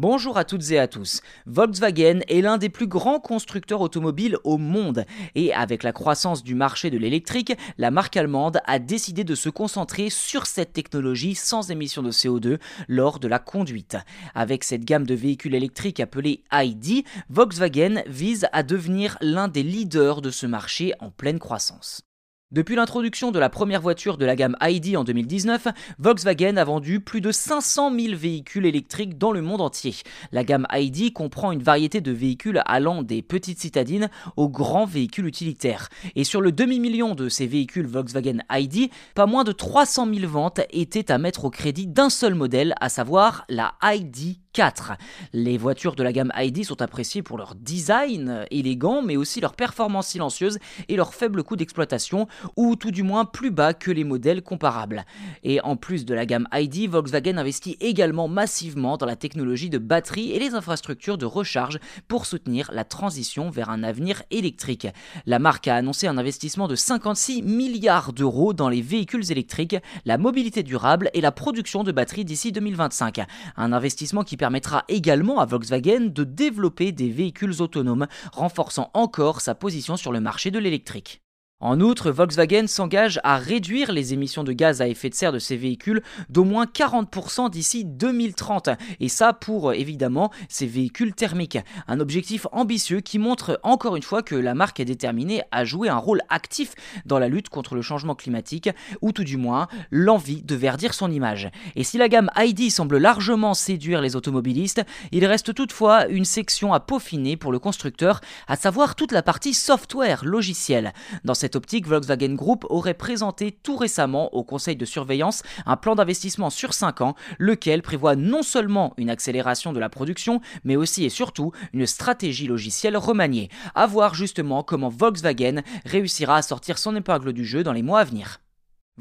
Bonjour à toutes et à tous. Volkswagen est l'un des plus grands constructeurs automobiles au monde et avec la croissance du marché de l'électrique, la marque allemande a décidé de se concentrer sur cette technologie sans émission de CO2 lors de la conduite. Avec cette gamme de véhicules électriques appelée ID, Volkswagen vise à devenir l'un des leaders de ce marché en pleine croissance. Depuis l'introduction de la première voiture de la gamme ID en 2019, Volkswagen a vendu plus de 500 000 véhicules électriques dans le monde entier. La gamme ID comprend une variété de véhicules allant des petites citadines aux grands véhicules utilitaires. Et sur le demi-million de ces véhicules Volkswagen ID, pas moins de 300 000 ventes étaient à mettre au crédit d'un seul modèle, à savoir la ID 4. Les voitures de la gamme ID sont appréciées pour leur design élégant, mais aussi leur performance silencieuse et leur faible coût d'exploitation, ou tout du moins plus bas que les modèles comparables. Et en plus de la gamme ID, Volkswagen investit également massivement dans la technologie de batterie et les infrastructures de recharge pour soutenir la transition vers un avenir électrique. La marque a annoncé un investissement de 56 milliards d'euros dans les véhicules électriques, la mobilité durable et la production de batteries d'ici 2025. Un investissement qui permettra également à Volkswagen de développer des véhicules autonomes, renforçant encore sa position sur le marché de l'électrique. En outre, Volkswagen s'engage à réduire les émissions de gaz à effet de serre de ses véhicules d'au moins 40% d'ici 2030, et ça pour évidemment ces véhicules thermiques. Un objectif ambitieux qui montre encore une fois que la marque est déterminée à jouer un rôle actif dans la lutte contre le changement climatique, ou tout du moins l'envie de verdir son image. Et si la gamme ID semble largement séduire les automobilistes, il reste toutefois une section à peaufiner pour le constructeur, à savoir toute la partie software logiciel. Dans cette optique, Volkswagen Group aurait présenté tout récemment au conseil de surveillance un plan d'investissement sur 5 ans, lequel prévoit non seulement une accélération de la production, mais aussi et surtout une stratégie logicielle remaniée. À voir justement comment Volkswagen réussira à sortir son épingle du jeu dans les mois à venir.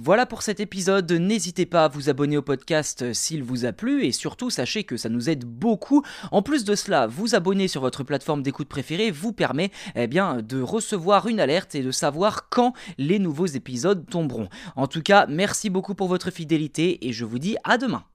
Voilà pour cet épisode, n'hésitez pas à vous abonner au podcast s'il vous a plu et surtout sachez que ça nous aide beaucoup. En plus de cela, vous abonner sur votre plateforme d'écoute préférée vous permet eh de recevoir une alerte et de savoir quand les nouveaux épisodes tomberont. En tout cas, merci beaucoup pour votre fidélité et je vous dis à demain.